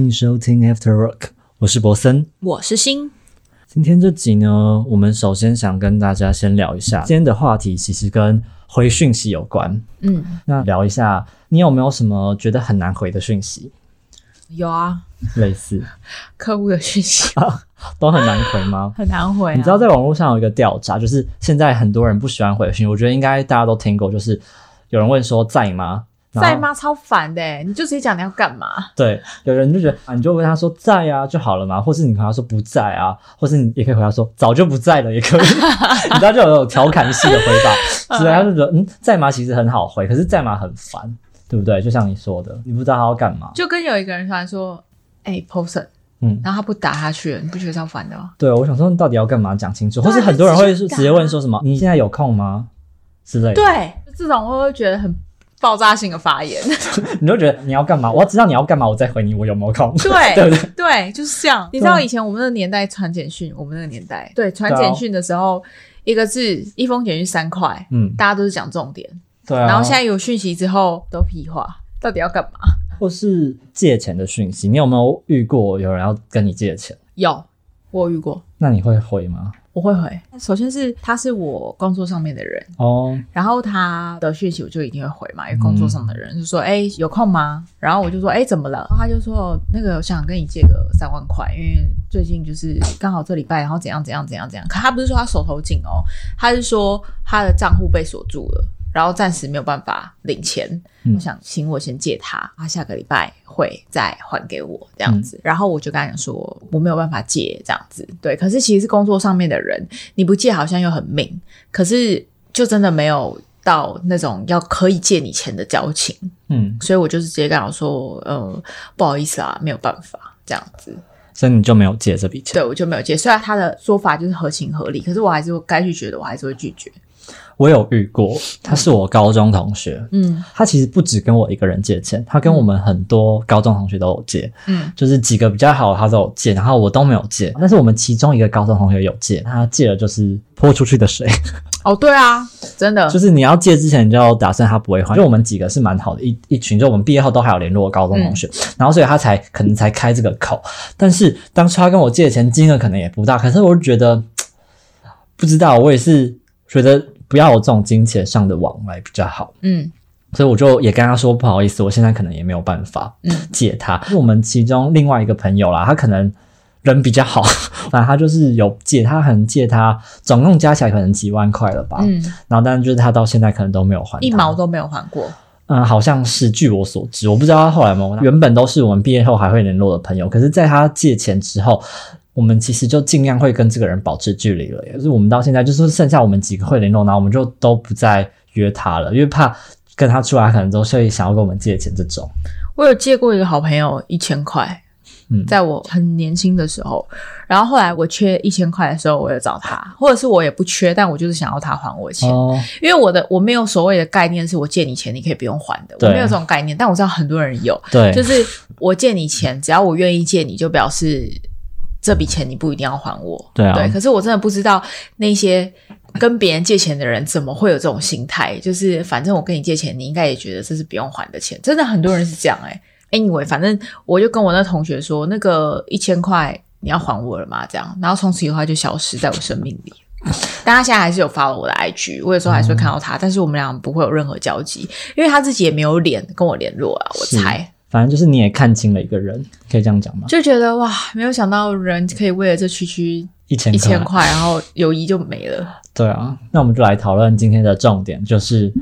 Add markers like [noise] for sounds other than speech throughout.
欢迎收听 After Work，我是博森。我是新，今天这集呢，我们首先想跟大家先聊一下，今天的话题其实跟回讯息有关。嗯，那聊一下，你有没有什么觉得很难回的讯息？有啊，类似客户的讯息 [laughs] 都很难回吗？[laughs] 很难回、啊。你知道在网络上有一个调查，就是现在很多人不喜欢回讯息，我觉得应该大家都听过，就是有人问说在吗？在？吗？超烦的欸，你就直接讲你要干嘛？对，有人就觉得啊，你就问他说在啊就好了嘛，或是你跟他说不在啊，或是你也可以回答说早就不在了，也可以。[laughs] 你知道就有那种调侃式的回法，[laughs] 所以他就觉得嗯在吗其实很好回，可是在吗很烦，对不对？就像你说的，你不知道他要干嘛。就跟有一个人突然说，哎、p o s o n 嗯，然后他不打下去了，你不觉得超烦的吗？对，我想说你到底要干嘛讲清楚，或是很多人会就直接直接问说什么你现在有空吗之类的。对，这种我会觉得很爆炸性的发言。[laughs] 你就觉得你要干嘛？我要知道你要干嘛，我再回你我有没有空。对 [laughs] 对不对？对，就是这样。你知道以前我们那个年代传简讯，我们那个年代对传简讯的时候，一个字一封简讯三块，嗯，大家都是讲重点。对啊。然后现在有讯息之后都屁话，到底要干嘛？或是借钱的讯息，你有没有遇过有人要跟你借钱？有，我有遇过。那你会回吗？我会回。首先是他是我工作上面的人，哦，然后他的讯息我就一定会回嘛，因为工作上的人就说：“哎、有空吗？”然后我就说：“哎、怎么了？”然后他就说：“那个我想跟你借个三万块，因为最近就是刚好这礼拜，然后怎样怎样怎样怎样。”可他不是说他手头紧哦，他是说他的账户被锁住了。然后暂时没有办法领钱，嗯我想请我先借他，他下个礼拜会再还给我这样子。然后我就跟他讲说我没有办法借这样子，对。可是其实是工作上面的人，你不借好像又很命，可是就真的没有到那种要可以借你钱的交情，嗯，所以我就是直接跟他说，呃，不好意思啊，没有办法这样子。所以你就没有借这笔钱。对我就没有借，虽然他的说法就是合情合理，可是我还是会该拒绝的，我还是会拒绝。我有遇过，他是我高中同学，嗯。他其实不止跟我一个人借钱，他跟我们很多高中同学都有借，嗯。就是几个比较好的他都有借，然后我都没有借。但是我们其中一个高中同学有借，他借的就是泼出去的水，[laughs] 哦，对啊，真的，就是你要借之前你就要打算他不会还。就我们几个是蛮好的一一群，就我们毕业后都还有联络高中同学，然后所以他才可能才开这个口。但是当初他跟我借钱金额可能也不大，可是我就觉得 [tsk] 不知道，我也是觉得不要有这种金钱上的往来比较好。嗯所以我就也跟他说不好意思，我现在可能也没有办法嗯借他。是我们其中另外一个朋友啦，他可能人比较好，[laughs] 反正他就是有借，他可能借他总共加起来可能几万块了吧。嗯，然后但是就是他到现在可能都没有还一毛。都没有还过。嗯，好像是据我所知，我不知道他后来有没有。原本都是我们毕业后还会联络的朋友，可是在他借钱之后。我们其实就尽量会跟这个人保持距离了也，就是我们到现在就是剩下我们几个会联络，然后我们就都不再约他了，因为怕跟他出来，可能都会想要跟我们借钱这种。我有借过一个好朋友一千块，嗯。在我很年轻的时候，然后后来我缺一千块的时候，我有找他，或者是我也不缺，但我就是想要他还我钱，哦，因为我的我没有所谓的概念是我借你钱你可以不用还的，我没有这种概念，但我知道很多人有，对，就是我借你钱，只要我愿意借你，就表示这笔钱你不一定要还我。对啊对，可是我真的不知道那些跟别人借钱的人怎么会有这种心态，就是反正我跟你借钱，你应该也觉得这是不用还的钱。真的很多人是这样哎、Anyway，反正我就跟我那同学说，那个一千块你要还我了吗？这样，然后从此以后他就消失在我生命里。[laughs] 但他现在还是有发了我的 IG，我有时候还是会看到他，但是我们俩不会有任何交集，因为他自己也没有脸跟我联络啊，我猜。反正就是你也看清了一个人，可以这样讲吗？就觉得哇，没有想到人可以为了这区区一千一千，块，然后友谊就没了。对啊。那我们就来讨论今天的重点，就是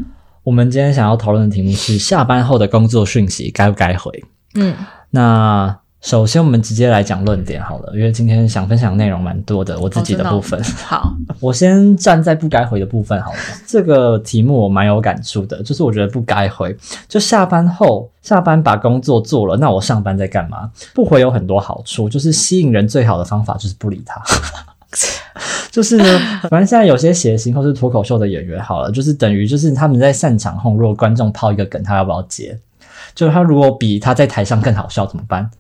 我们今天想要讨论的题目是下班后的工作讯息该不该回。嗯，那首先我们直接来讲论点好了，因为今天想分享内容蛮多的，我自己的部分。[laughs] [laughs] 好，我先站在不该回的部分好了。这个题目我蛮有感触的，就是我觉得不该回。就下班后，下班把工作做了，那我上班在干嘛？不回有很多好处，就是吸引人最好的方法就是不理他。[laughs] 就是呢，反正现在有些谐星或是脱口秀的演员，好了，就是等于就是他们在散场后，如果观众抛一个梗，他要不要接？就是他如果比他在台上更好笑怎么办？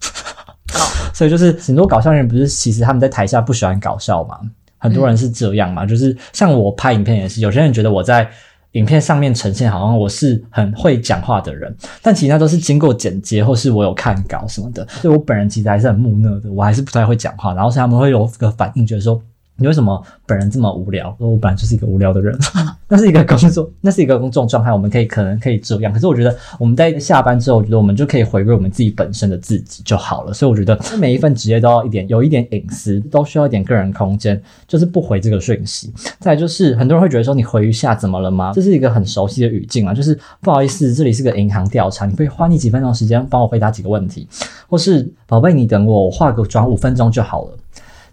[laughs] 所以就是很多搞笑人不是其实他们在台下不喜欢搞笑嘛，很多人是这样嘛，就是像我拍影片也是，有些人觉得我在影片上面呈现好像我是很会讲话的人，但其实那都是经过剪接，或是我有看稿什么的，所以我本人其实还是很木讷的，我还是不太会讲话。然后是他们会有个反应，觉得说。你为什么本人这么无聊？说我本来就是一个无聊的人，[laughs] 那是一个工作，那是一个公众状态，我们可以可能可以这样。可是我觉得我们在下班之后，我觉得我们就可以回归我们自己本身的自己就好了。所以我觉得每一份职业都要一点有一点隐私，都需要一点个人空间，就是不回这个讯息。再就是很多人会觉得说你回一下怎么了吗？这是一个很熟悉的语境啊，就是不好意思，这里是个银行调查，你可以花你几分钟时间帮我回答几个问题，或是宝贝你等我，我化个妆五分钟就好了。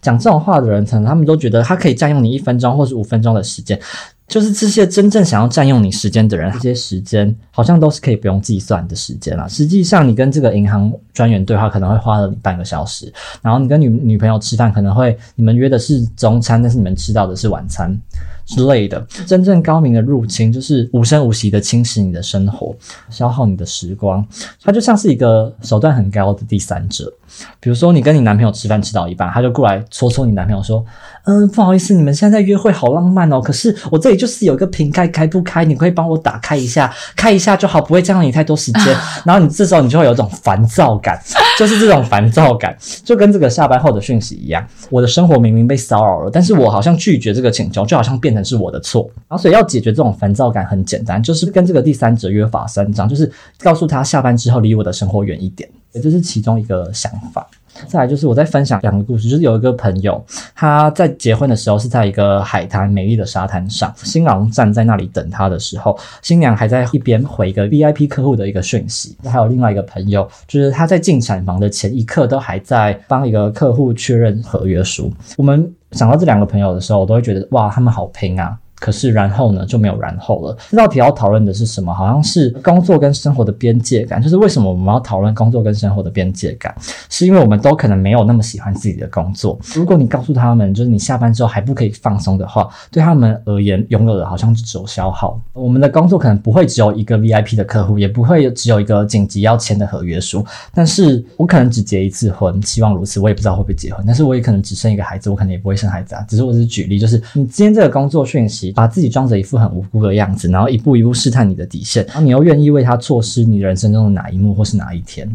讲这种话的人，可能他们都觉得他可以占用你一分钟或是五分钟的时间，就是这些真正想要占用你时间的人，这些时间好像都是可以不用计算的时间了。实际上，你跟这个银行专员对话可能会花了你半个小时，然后你跟女女朋友吃饭可能会你们约的是中餐，但是你们吃到的是晚餐。之类的，真正高明的入侵就是无声无息的侵蚀你的生活，消耗你的时光。它就像是一个手段很高的第三者。比如说，你跟你男朋友吃饭吃到一半，他就过来戳戳你男朋友说：“嗯，不好意思，你们现在约会好浪漫哦，可是我这里就是有一个瓶盖开不开，你可以帮我打开一下，开一下就好，不会占用你太多时间。[laughs] ”然后你这时候你就会有一种烦躁感，就是这种烦躁感，就跟这个下班后的讯息一样。我的生活明明被骚扰了，但是我好像拒绝这个请求，就好像变。是我的错，然后所以要解决这种烦躁感很简单，就是跟这个第三者约法三章，就是告诉他下班之后离我的生活远一点，这是其中一个想法。再来就是我在分享两个故事，就是有一个朋友他在结婚的时候是在一个海滩美丽的沙滩上，新郎站在那里等他的时候，新娘还在一边回一个 VIP 客户的一个讯息。还有另外一个朋友，就是他在进产房的前一刻都还在帮一个客户确认合约书。我们。想到这两个朋友的时候，我都会觉得哇，他们好拼啊！可是然后呢，就没有然后了。这道题要讨论的是什么？好像是工作跟生活的边界感。就是为什么我们要讨论工作跟生活的边界感？是因为我们都可能没有那么喜欢自己的工作。如果你告诉他们，就是你下班之后还不可以放松的话，对他们而言，拥有的好像只有消耗。我们的工作可能不会只有一个 VIP 的客户，也不会只有一个紧急要签的合约书。但是我可能只结一次婚，希望如此。我也不知道会不会结婚，但是我也可能只生一个孩子，我可能也不会生孩子啊。只是我只是举例，就是你今天这个工作讯息。把自己装着一副很无辜的样子，然后一步一步试探你的底线，然后你又愿意为他错失你人生中的哪一幕或是哪一天？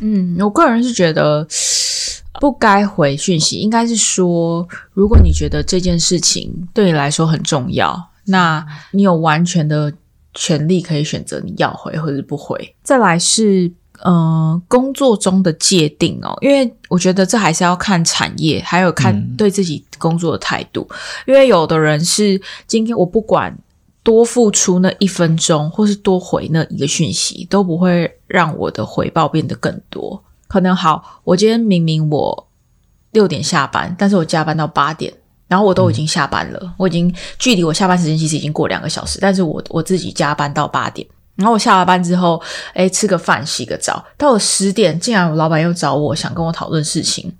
嗯，我个人是觉得不该回讯息，应该是说，如果你觉得这件事情对你来说很重要，那你有完全的权利可以选择你要回或者不回。再来是。嗯，工作中的界定哦，因为我觉得这还是要看产业，还有看对自己工作的态度。因为有的人是今天我不管多付出那一分钟，或是多回那一个讯息，都不会让我的回报变得更多。可能好，我今天明明我六点下班，但是我加班到八点，然后我都已经下班了，我已经距离我下班时间其实已经过两个小时，但是我我自己加班到八点。然后我下了班之后，哎，吃个饭，洗个澡，到了十点，竟然我老板又找我，想跟我讨论事情。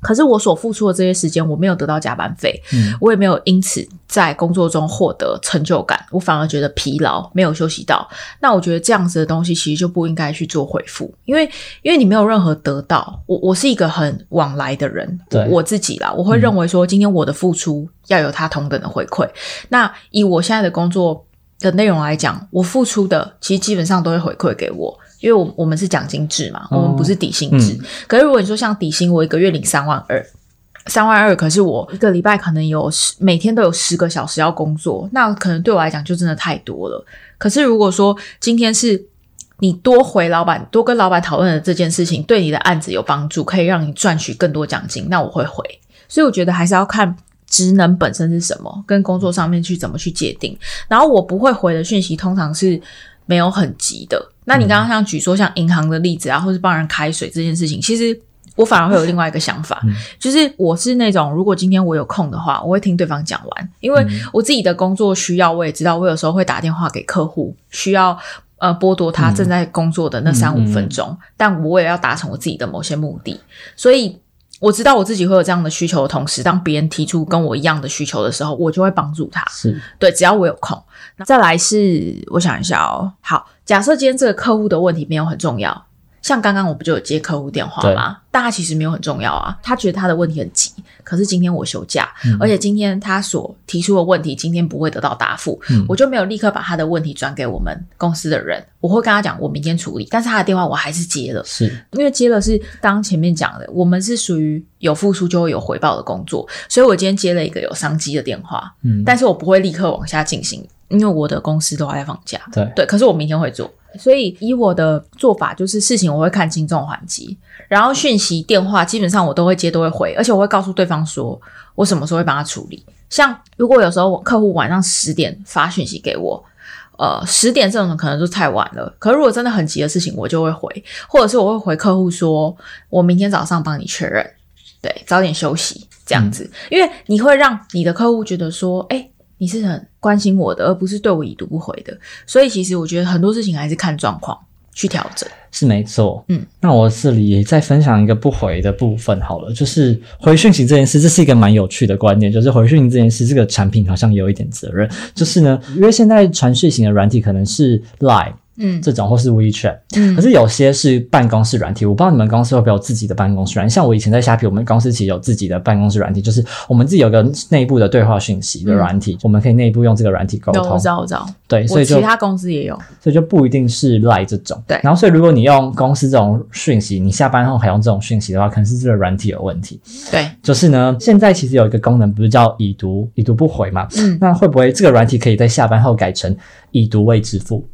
可是我所付出的这些时间，我没有得到加班费，我也没有因此在工作中获得成就感，我反而觉得疲劳，没有休息到。那我觉得这样子的东西，其实就不应该去做回复，因为因为你没有任何得到。我我是一个很往来的人，我自己啦，我会认为说，今天我的付出要有他同等的回馈。那以我现在的工作。的内容来讲，我付出的其实基本上都会回馈给我，因为我我们是奖金制嘛，我们不是底薪制。可是如果你说像底薪，我一个月领三万二，三万二，可是我一个礼拜可能有十每天都有十个小时要工作，那可能对我来讲就真的太多了。可是如果说今天是你多回老板，多跟老板讨论的这件事情，对你的案子有帮助，可以让你赚取更多奖金，那我会回。所以我觉得还是要看。职能本身是什么？跟工作上面去怎么去界定？然后我不会回的讯息，通常是没有很急的。那你刚刚像举说像银行的例子啊，或是帮人开水这件事情，其实我反而会有另外一个想法，[laughs] 就是我是那种如果今天我有空的话，我会听对方讲完，因为我自己的工作需要，我也知道我有时候会打电话给客户，需要呃剥夺他正在工作的那三五分钟，但我也要达成我自己的某些目的，所以。我知道我自己会有这样的需求的同时，当别人提出跟我一样的需求的时候，我就会帮助他。是对，只要我有空。再来是，我想一下哦。好，假设今天这个客户的问题没有很重要。像刚刚我不就有接客户电话吗？大家其实没有很重要啊。他觉得他的问题很急，可是今天我休假，而且今天他所提出的问题今天不会得到答复，嗯我就没有立刻把他的问题转给我们公司的人，我会跟他讲我明天处理，但是他的电话我还是接了。是因为接了是刚刚前面讲的，我们是属于有付出就会有回报的工作，所以我今天接了一个有商机的电话，嗯，但是我不会立刻往下进行，因为我的公司都还在放假。对对，可是我明天会做，所以以我的做法就是事情我会看轻重缓急，然后讯息、电话基本上我都会接，都会回，而且我会告诉对方说我什么时候会帮他处理。像如果有时候我客户晚上十点发讯息给我。呃，十点这种可能就太晚了。可是如果真的很急的事情，我就会回，或者是我会回客户说，我明天早上帮你确认，对，早点休息这样子，因为你会让你的客户觉得说，哎、你是很关心我的，而不是对我已读不回的。所以其实我觉得很多事情还是看状况去调整。是没错，嗯，那我这里也再分享一个不回的部分好了，就是回讯息这件事，这是一个蛮有趣的观点，就是回讯息这件事，这个产品好像有一点责任，就是呢，因为现在传讯型的软体可能是 Line 嗯这种，或是 WeChat，嗯可是有些是办公室软体，我不知道你们公司会不会有自己的办公室软体。像我以前在虾皮，我们公司其实有自己的办公室软体，就是我们自己有个内部的对话讯息的软体，我们可以内部用这个软体沟有通。我知道我知道，对，所以就其他公司也有。所以就不一定是赖这种。对然后所以如果你用公司这种讯息，你下班后还用这种讯息的话，可能是这个软体有问题。对，就是呢，现在其实有一个功能，不是叫已读已读不回嘛？嗯，那会不会这个软体可以在下班后改成已读未支付？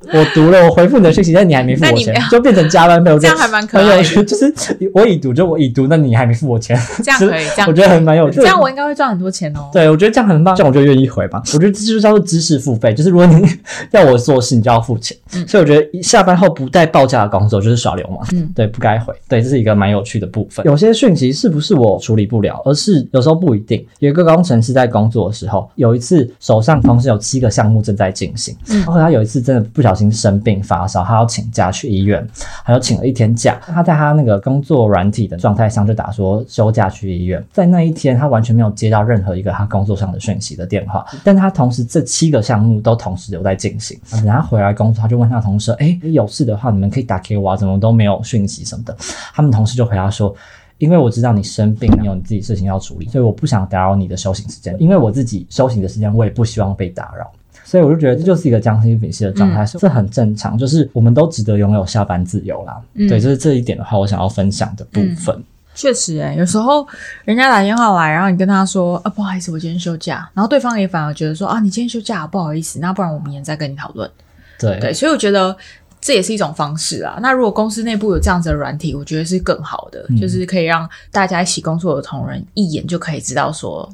[laughs] 我读了，我回复你的讯息，但你还没付我钱就变成加班费。我觉得这样还蛮可爱的很有趣，就是我已读就我已读，那你还没付我钱，这样可以，[laughs] 这样我觉得很蛮有趣。这样我应该会赚很多钱哦。对，我觉得这样很棒，这样我就愿意回吧。我觉得这就叫做知识付费，就是如果你要我做事，你就要付钱。嗯所以我觉得下班后不带报价的工作就是耍流氓。嗯对，不该回。对，这是一个蛮有趣的部分。有些讯息是不是我处理不了，而是有时候不一定。有一个工程师在工作的时候，有一次手上同时有七个项目正在进行，嗯然后他有一次真的不小小心生病发烧，他要请假去医院，还有请了一天假。他在他那个工作软体的状态上就打说休假去医院，在那一天他完全没有接到任何一个他工作上的讯息的电话，但他同时这七个项目都同时有在进行。等他回来工作，他就问他同事：“哎，有事的话你们可以打给我啊，怎么都没有讯息什么的？”他们同事就回答说。因为我知道你生病，你有你自己事情要处理，所以我不想打扰你的休息时间。因为我自己休息的时间，我也不希望被打扰。所以我就觉得这就是一个将心比心的状态，这很正常，就是我们都值得拥有下班自由啦。嗯对，就是这一点的话，我想要分享的部分。确实、欸，有时候人家打电话来，然后你跟他说，啊，不好意思，我今天休假，然后对方也反而觉得说，啊，你今天休假，不好意思，那不然我明天再跟你讨论。对，对，所以我觉得这也是一种方式啊。那如果公司内部有这样子的软体，我觉得是更好的，嗯就是可以让大家一起工作的同仁一眼就可以知道说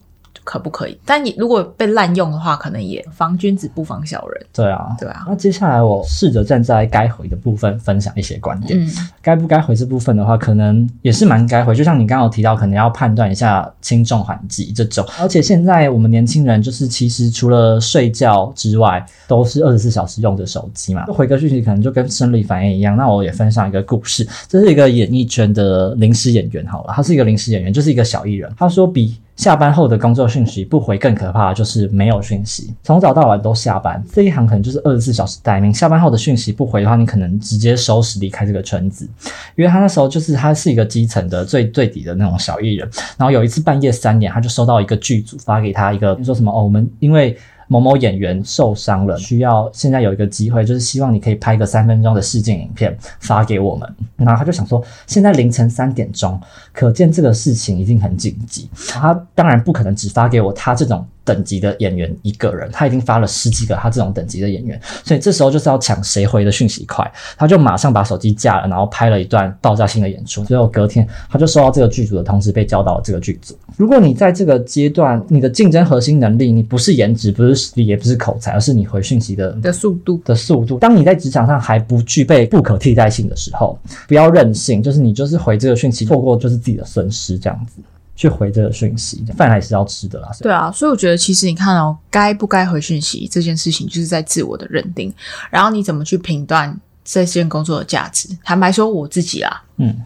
可不可以。但你如果被滥用的话，可能也防君子不防小人。对啊，对啊，那接下来我试着站在该回的部分分享一些观点。嗯该不该回这部分的话，可能也是蛮该回。就像你刚刚有提到，可能要判断一下轻重缓急这种。而且现在我们年轻人就是其实除了睡觉之外，都是二十四小时用着手机嘛。回个讯息可能就跟生理反应一样。那我也分享一个故事，这是一个演艺圈的临时演员。好了，他是一个临时演员，就是一个小艺人。他说比。下班后的工作讯息不回更可怕的就是没有讯息，从早到晚都下班，这一行可能就是二十四小时待命。下班后的讯息不回的话，你可能直接收拾离开这个圈子。因为他那时候就是他是一个基层的最最底的那种小艺人，然后有一次半夜三点，他就收到一个剧组发给他一个说什么哦，我们因为。某某演员受伤了，需要现在有一个机会，就是希望你可以拍个三分钟的试镜影片发给我们。然后他就想说，现在凌晨三点钟，可见这个事情一定很紧急。他当然不可能只发给我他这种等级的演员一个人，他已经发了十几个他这种等级的演员，所以这时候就是要抢谁回的讯息快，他就马上把手机架了，然后拍了一段爆炸性的演出。最后隔天他就收到这个剧组的通知，被叫到了这个剧组。如果你在这个阶段，你的竞争核心能力，你不是颜值，不是也不是口才，而是你回讯息的的速度，的速度。当你在职场上还不具备不可替代性的时候，不要任性，就是你就是回这个讯息，错过就是自己的损失，这样子去回这个讯息，饭还是要吃的啦。对啊，所以我觉得其实你看哦，该不该回讯息这件事情，就是在自我的认定，然后你怎么去评断这件工作的价值。坦白说，我自己啦，嗯，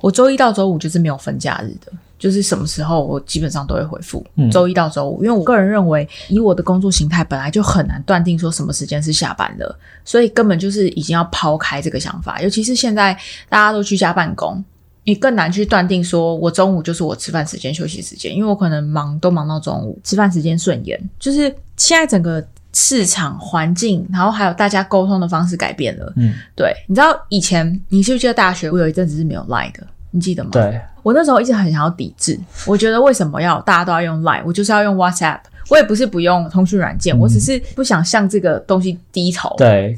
我周一到周五就是没有分假日的。就是什么时候我基本上都会回复，嗯周一到周五，因为我个人认为，以我的工作形态本来就很难断定说什么时间是下班的，所以根本就是已经要抛开这个想法。尤其是现在大家都居家办公，你更难去断定说我中午就是我吃饭时间、休息时间，因为我可能忙都忙到中午，吃饭时间顺延。就是现在整个市场环境，然后还有大家沟通的方式改变了。嗯，对，你知道以前你记不记得大学我有一阵子是没有 Line 的，你记得吗？对，我那时候一直很想要抵制，我觉得为什么要大家都要用 Line，我就是要用 WhatsApp。我也不是不用通讯软件，我只是不想向这个东西低头。对，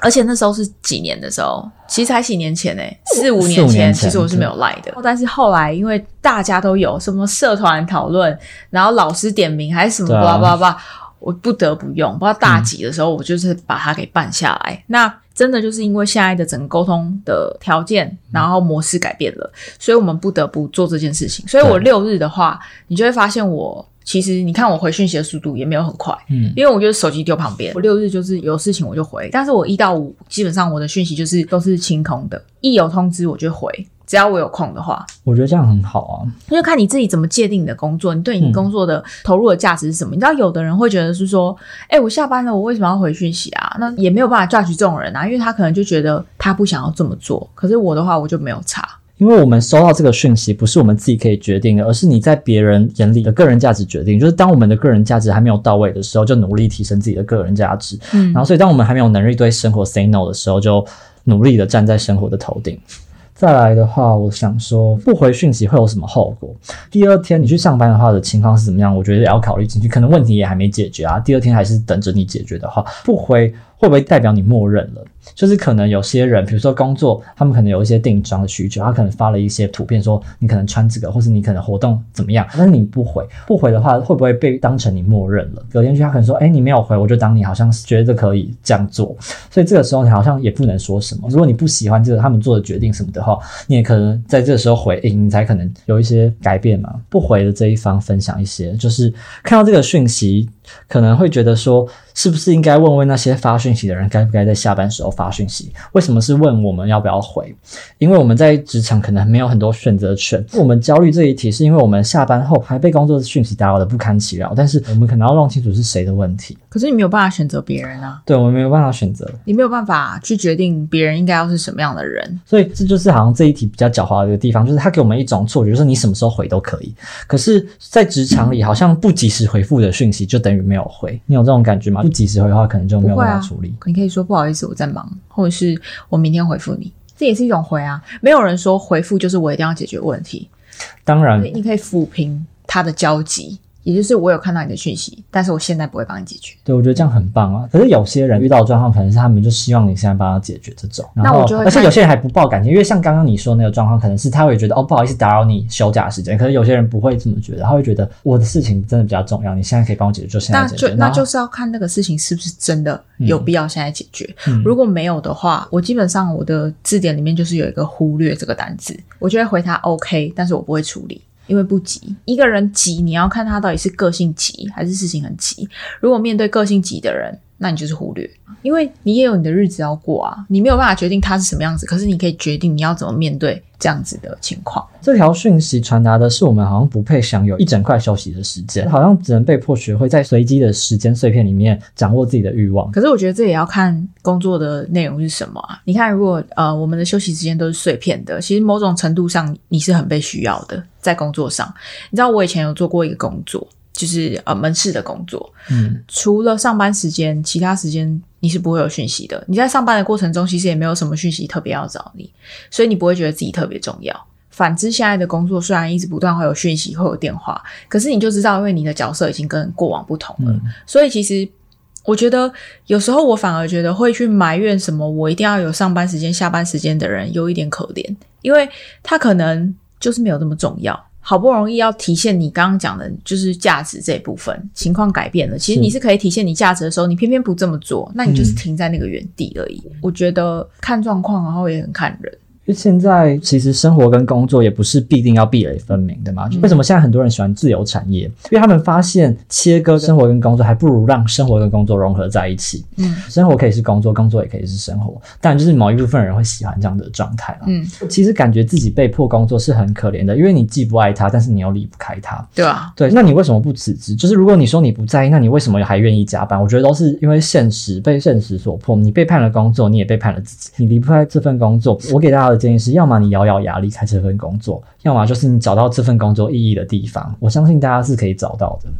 而且那时候是几年的时候，其实才几年前呢、四五四年前，五年前其实我是没有 lie 的。但是后来因为大家都有什么社团讨论，然后老师点名还是什么巴拉巴拉巴拉，我不得不用。不知道大几的时候，我就是把它给办下来。那真的就是因为现在的整个沟通的条件，然后模式改变了，所以我们不得不做这件事情。所以我六日的话，你就会发现我其实你看我回讯息的速度也没有很快，嗯，因为我就是手机丢旁边，我六日就是有事情我就回，但是我一到五基本上我的讯息就是都是清空的，一有通知我就回，只要我有空的话，我觉得这样很好啊。那就看你自己怎么界定你的工作，你对你工作的投入的价值是什么？你知道有的人会觉得是说，哎、我下班了，我为什么要回讯息啊？那也没有办法 judge 这种人啊，因为他可能就觉得他不想要这么做，可是我的话我就没有差。因为我们收到这个讯息，不是我们自己可以决定的，而是你在别人眼里的个人价值决定。就是当我们的个人价值还没有到位的时候，就努力提升自己的个人价值。嗯然后，所以当我们还没有能力对生活 say no 的时候，就努力的站在生活的头顶。再来的话，我想说，不回讯息会有什么后果？第二天你去上班的话的情况是怎么样？我觉得也要考虑进去。可能问题也还没解决啊，第二天还是等着你解决的话，不回会不会代表你默认了？就是可能有些人，比如说工作，他们可能有一些定妆的需求，他可能发了一些图片说你可能穿这个，或是你可能活动怎么样，但是你不回，不回的话会不会被当成你默认了？隔天去他可能说，哎，你没有回，我就当你好像觉得可以这样做，所以这个时候你好像也不能说什么。如果你不喜欢这个他们做的决定什么的话，你也可能在这个时候回应，你才可能有一些改变嘛。不回的这一方分享一些，就是看到这个讯息，可能会觉得说，是不是应该问问那些发讯息的人，该不该在下班时候发讯息？为什么是问我们要不要回？因为我们在职场可能没有很多选择权。我们焦虑这一题，是因为我们下班后还被工作的讯息打扰的不堪其扰，但是我们可能要弄清楚是谁的问题。可是你没有办法选择别人啊，对我们没有办法选择，你没有办法去决定别人应该要是什么样的人。所以这就是好像这一题比较狡猾的一个地方，就是它给我们一种错觉，就是你什么时候回都可以。可是，在职场里，好像不及时回复的讯息就等于没有回。你有这种感觉吗？不及时回的话，可能就没有办法处理。你可以说不好意思，我在忙，或者是我明天回复你，这也是一种回啊。没有人说回复就是我一定要解决问题，当然，你可以抚平他的交集，也就是我有看到你的讯息，但是我现在不会帮你解决。对我觉得这样很棒啊。可是有些人遇到的状况，可能是他们就希望你现在帮他解决这种，那我就会而且有些人还不抱感情，因为像刚刚你说那个状况，可能是他会觉得哦不好意思打扰你休假时间，可是有些人不会这么觉得，他会觉得我的事情真的比较重要，你现在可以帮我解决，就现在那解决。那就那就是要看那个事情是不是真的有必要现在解决。嗯如果没有的话，我基本上我的字典里面就是有一个忽略这个单字，我就会回他 OK，但是我不会处理。因为不急，一个人急，你要看他到底是个性急还是事情很急。如果面对个性急的人，那你就是忽略，因为你也有你的日子要过啊，你没有办法决定它是什么样子，可是你可以决定你要怎么面对这样子的情况。这条讯息传达的是我们好像不配享有一整块休息的时间，好像只能被迫学会在随机的时间碎片里面掌握自己的欲望。可是我觉得这也要看工作的内容是什么啊。你看，如果呃我们的休息时间都是碎片的，其实某种程度上你是很被需要的，在工作上。你知道我以前有做过一个工作，就是呃门市的工作，嗯，除了上班时间，其他时间你是不会有讯息的。你在上班的过程中，其实也没有什么讯息特别要找你，所以你不会觉得自己特别重要。反之，现在的工作虽然一直不断会有讯息，会有电话，可是你就知道，因为你的角色已经跟过往不同了，嗯所以其实我觉得有时候我反而觉得会去埋怨什么，我一定要有上班时间、下班时间的人有一点可怜，因为他可能就是没有那么重要。好不容易要体现你刚刚讲的，就是价值这一部分，情况改变了，其实你是可以体现你价值的时候，你偏偏不这么做，那你就是嗯停在那个原地而已。我觉得看状况，然后也很看人。现在其实生活跟工作也不是必定要壁垒分明的嘛。嗯为什么现在很多人喜欢自由产业？因为他们发现切割生活跟工作，还不如让生活跟工作融合在一起。嗯生活可以是工作，工作也可以是生活。但就是某一部分人会喜欢这样的状态啦。嗯，其实感觉自己被迫工作是很可怜的，因为你既不爱他，但是你又离不开他。对啊，对，那你为什么不辞职？就是如果你说你不在意，那你为什么还愿意加班？我觉得都是因为现实被现实所迫，你背叛了工作，你也背叛了自己，你离不开这份工作。我给大家的建议是，要么你咬咬牙离开这份工作，要么就是你找到这份工作意义的地方。我相信大家是可以找到的。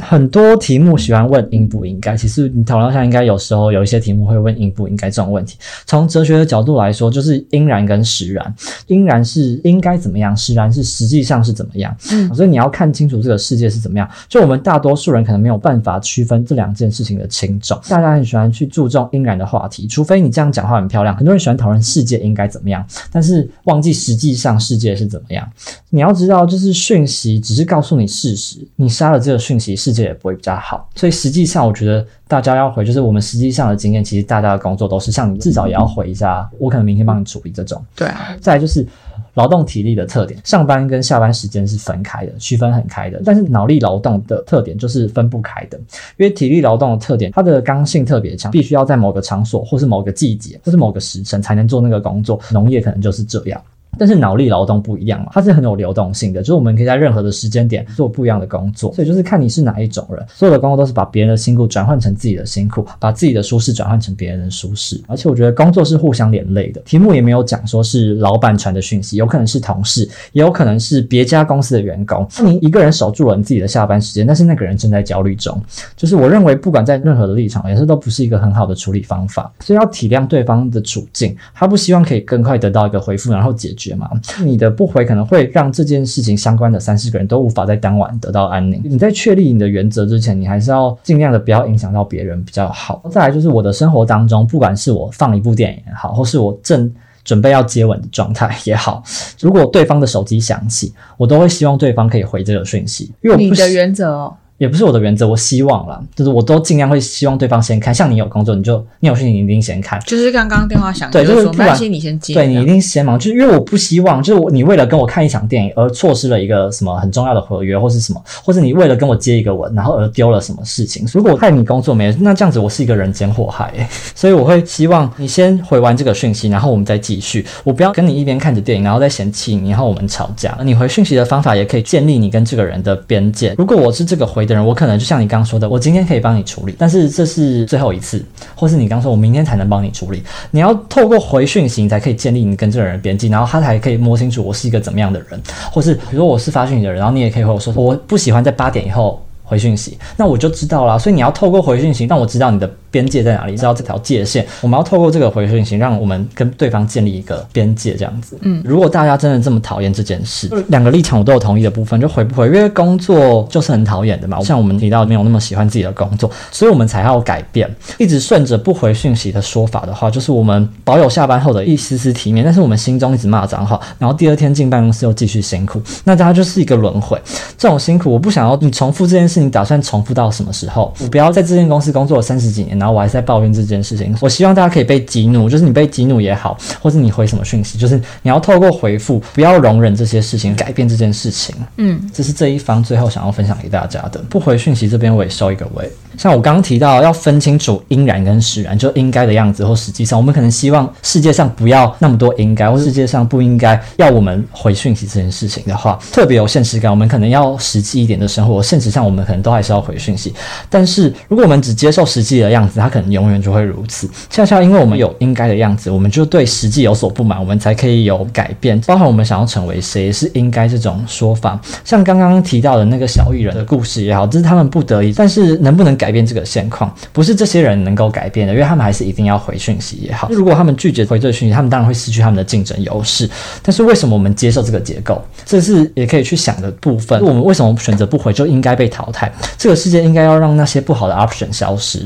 很多题目喜欢问应不应该，其实你讨论下，应该有时候有一些题目会问应不应该这种问题。从哲学的角度来说，就是应然跟实然，应然是应该怎么样，实然是实际上是怎么样。嗯，所以你要看清楚这个世界是怎么样。就我们大多数人可能没有办法区分这两件事情的轻重，大家很喜欢去注重应然的话题，除非你这样讲话很漂亮。很多人喜欢讨论世界应该怎么样，但是忘记实际上世界是怎么样。你要知道，就是讯息只是告诉你事实，你杀了这个讯息。世界也不会比较好，所以实际上我觉得大家要回，就是我们实际上的经验，其实大家的工作都是像你至少也要回一下，我可能明天帮你处理这种。对啊，再就是劳动体力的特点，上班跟下班时间是分开的，区分很开的。但是脑力劳动的特点就是分不开的，因为体力劳动的特点，它的刚性特别强，必须要在某个场所或是某个季节或是某个时辰才能做那个工作。农业可能就是这样。但是脑力劳动不一样嘛，它是很有流动性的，就是我们可以在任何的时间点做不一样的工作，所以就是看你是哪一种人。所有的工作都是把别人的辛苦转换成自己的辛苦，把自己的舒适转换成别人的舒适。而且我觉得工作是互相连累的。题目也没有讲说是老板传的讯息，有可能是同事，也有可能是别家公司的员工。你一个人守住了你自己的下班时间，但是那个人正在焦虑中。就是我认为，不管在任何的立场，也是都不是一个很好的处理方法。所以要体谅对方的处境，他不希望可以更快得到一个回复，然后解决嘛？你。的不回可能会让这件事情相关的三四个人都无法在当晚得到安宁。你在确立你的原则之前，你还是要尽量的不要影响到别人比较好。再来就是我的生活当中，不管是我放一部电影也好，或是我正准备要接吻的状态也好，如果对方的手机响起，我都会希望对方可以回这个讯息。因为你的原则哦。也不是我的原则，我希望啦，就是我都尽量会希望对方先看。像你有工作，你就你有事情，你一定先看。就是刚刚电话响，对，就是不管你先接，对你一定先忙。就是因为我不希望，就是我你为了跟我看一场电影而错失了一个什么很重要的合约，或是什么，或者你为了跟我接一个吻，然后而丢了什么事情。如果我害你工作没，那这样子我是一个人间祸害。[laughs] 所以我会希望你先回完这个讯息，然后我们再继续。我不要跟你一边看着电影，然后再嫌弃你，然后我们吵架。你回讯息的方法也可以建立你跟这个人的边界。如果我是这个回的人，我可能就像你。刚刚说的，我今天可以帮你处理，但是这是最后一次，或是你刚说我明天才能帮你处理，你要透过回讯息才可以建立你跟这个人的边界，然后他才可以摸清楚我是一个怎么样的人，或是比如说我是发讯息的人，然后你也可以和我说我不喜欢在八点以后回讯息，那我就知道了。所以你要透过回讯息让我知道你的。[laughs] 边界在哪里？知道这条界限，我们要透过这个回讯息，让我们跟对方建立一个边界，这样子。嗯，如果大家真的这么讨厌这件事，两个立场我都有同意的部分，就回不回？因为工作就是很讨厌的嘛。像我们提到没有那么喜欢自己的工作，所以我们才要改变。一直顺着不回讯息的说法的话，就是我们保有下班后的一丝丝体面，但是我们心中一直骂脏话，然后第二天进办公室又继续辛苦，那大家就是一个轮回。这种辛苦，我不想要你重复这件事，你打算重复到什么时候？我不要在这间公司工作了三十几年。然后我还在抱怨这件事情，我希望大家可以被激怒，就是你被激怒也好，或是你回什么讯息，就是你要透过回复，不要容忍这些事情，改变这件事情。嗯，这是这一方最后想要分享给大家的。不回讯息这边我也收一个尾。像我刚刚提到，要分清楚应然跟实然，就应该的样子或实际上，我们可能希望世界上不要那么多应该，或世界上不应该要我们回讯息这件事情的话，特别有现实感，我们可能要实际一点的生活。现实上我们可能都还是要回讯息，但是如果我们只接受实际的样子，它可能永远就会如此。恰恰因为我们有应该的样子，我们就对实际有所不满，我们才可以有改变。包含我们想要成为谁是应该这种说法，像刚刚提到的那个小艺人的故事也好，这是他们不得已，但是能不能？改变这个现况，不是这些人能够改变的，因为他们还是一定要回讯息也好。如果他们拒绝回这个讯息，他们当然会失去他们的竞争优势。但是为什么我们接受这个结构？这是也可以去想的部分。我们为什么选择不回就应该被淘汰？这个世界应该要让那些不好的 option 消失。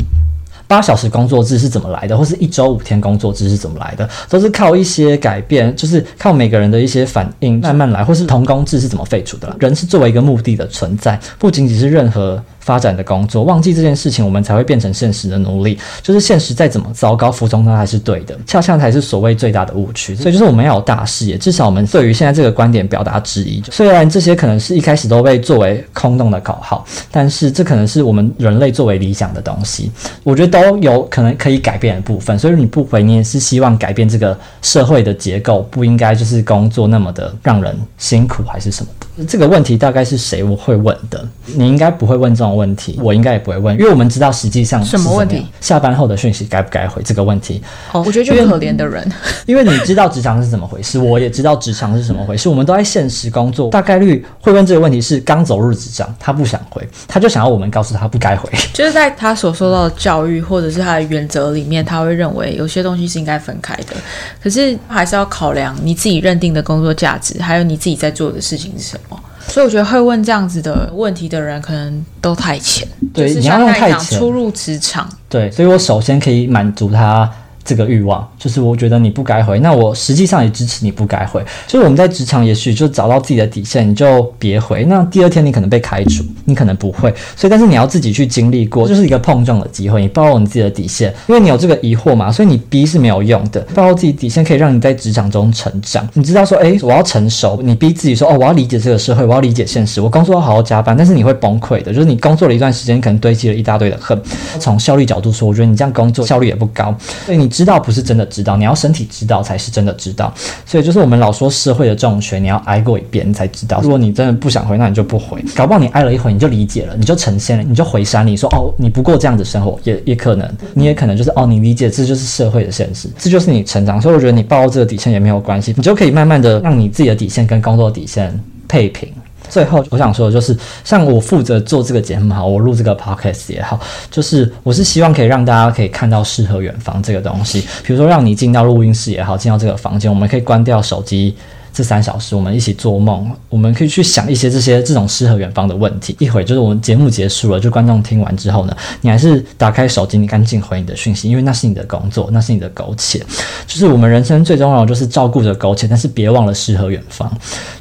八小时工作制是怎么来的，或是一周五天工作制是怎么来的，都是靠一些改变，就是靠每个人的一些反应慢慢来，或是同工制是怎么废除的？人是作为一个目的的存在，不仅仅是任何。发展的工作，忘记这件事情，我们才会变成现实的奴隶。就是现实再怎么糟糕，服从它还是对的，恰恰才是所谓最大的误区。所以就是我们要有大视野，至少我们对于现在这个观点表达质疑。虽然这些可能是一开始都被作为空洞的口号，但是这可能是我们人类作为理想的东西。我觉得都有可能可以改变的部分。所以你不回，你也是希望改变这个社会的结构，不应该就是工作那么的让人辛苦，还是什么。这个问题大概是谁我会问的？你应该不会问这种问题，我应该也不会问，因为我们知道实际上什么问题下班后的讯息该不该回这个问题，哦，我觉得就是可怜的人，因为你知道职场是怎么回事，我也知道职场是怎么回事，我们都在现实工作，大概率会问这个问题是刚走入职场，他不想回，他就想要我们告诉他不该回。[laughs] 就是在他所受到的教育或者是他的原则里面，他会认为有些东西是应该分开的，可是还是要考量你自己认定的工作价值，还有你自己在做的事情是什么。所以我觉得会问这样子的问题的人，可能都太浅。对，就是你要用太浅初入职场，对，所以我首先可以满足他这个欲望，就是我觉得你不该回，那我实际上也支持你不该回。所以我们在职场也许就找到自己的底线，你就别回。那第二天你可能被开除，你可能不会。所以但是你要自己去经历过，就是一个碰撞的机会。你暴露你自己的底线，因为你有这个疑惑嘛，所以你逼是没有用的。暴露自己底线可以让你在职场中成长。你知道说，诶，我要成熟，你逼自己说，哦，我要理解这个社会，我要理解现实，我工作要好好加班，但是你会崩溃的，就是你工作了一段时间，可能堆积了一大堆的恨。从效率角度说，我觉得你这样工作效率也不高，所以你知道不是真的知道，你要身体知道才是真的知道。所以就是我们老说社会的重学，你要挨过一遍你才知道。如果你真的不想回，那你就不回。搞不好你挨了一回，你就理解了，你就呈现了，你就回山里说哦，你不过这样的生活，也也可能，你也可能就是哦，你理解这就是社会的现实，这就是你成长。所以我觉得你暴露这个底线也没有关系，你就可以慢慢的让你自己的底线跟工作底线配平。最后，我想说的就是，像我负责做这个节目好，我录这个 podcast 也好，就是我是希望可以让大家可以看到诗和远方这个东西。比如说，让你进到录音室也好，进到这个房间，我们可以关掉手机。这三小时，我们一起做梦，我们可以去想一些这些这种诗和远方的问题。一会就是我们节目结束了，就观众听完之后呢，你还是打开手机，你赶紧回你的讯息，因为那是你的工作，那是你的苟且。就是我们人生最重要的就是照顾着苟且，但是别忘了诗和远方。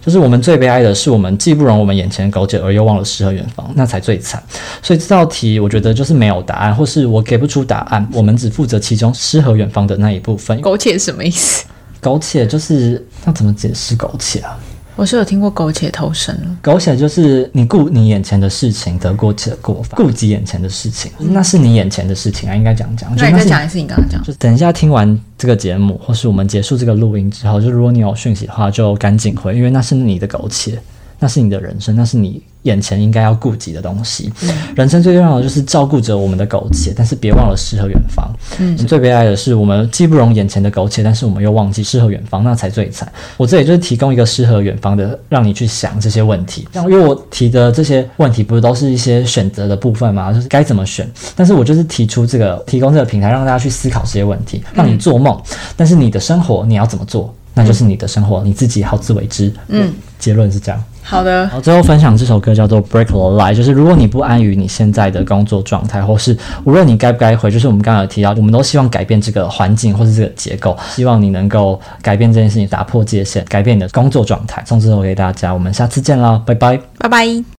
就是我们最悲哀的是，我们既不容我们眼前的苟且，而又忘了诗和远方，那才最惨。所以这道题，我觉得就是没有答案，或是我给不出答案，我们只负责其中诗和远方的那一部分。苟且什么意思？苟且就是那怎么解释苟且啊？我是有听过苟且偷生了。苟且就是你顾你眼前的事情，得过且过，顾及眼前的事情，那是你眼前的事情啊，应该这样讲。那你就是再讲一次你刚刚讲。就等一下听完这个节目，或是我们结束这个录音之后，就如果你有讯息的话，就赶紧回，因为那是你的苟且，那是你的人生，那是你眼前应该要顾及的东西。人生最重要的就是照顾着我们的苟且，但是别忘了诗和远方。嗯最悲哀的是，我们既不容眼前的苟且，但是我们又忘记诗和远方，那才最惨。我这里就是提供一个诗和远方的，让你去想这些问题。像因为我提的这些问题，不是都是一些选择的部分吗？就是该怎么选。但是我就是提出这个，提供这个平台，让大家去思考这些问题，让你做梦。但是你的生活你要怎么做？那就是你的生活，你自己好自为之。嗯，结论是这样。好的，好，最后分享这首歌叫做《Break the Lie》，就是如果你不安于你现在的工作状态，或是无论你该不该回，就是我们刚刚有提到，我们都希望改变这个环境或是这个结构，希望你能够改变这件事情，打破界限，改变你的工作状态。送这首给大家，我们下次见啦，拜拜。拜拜。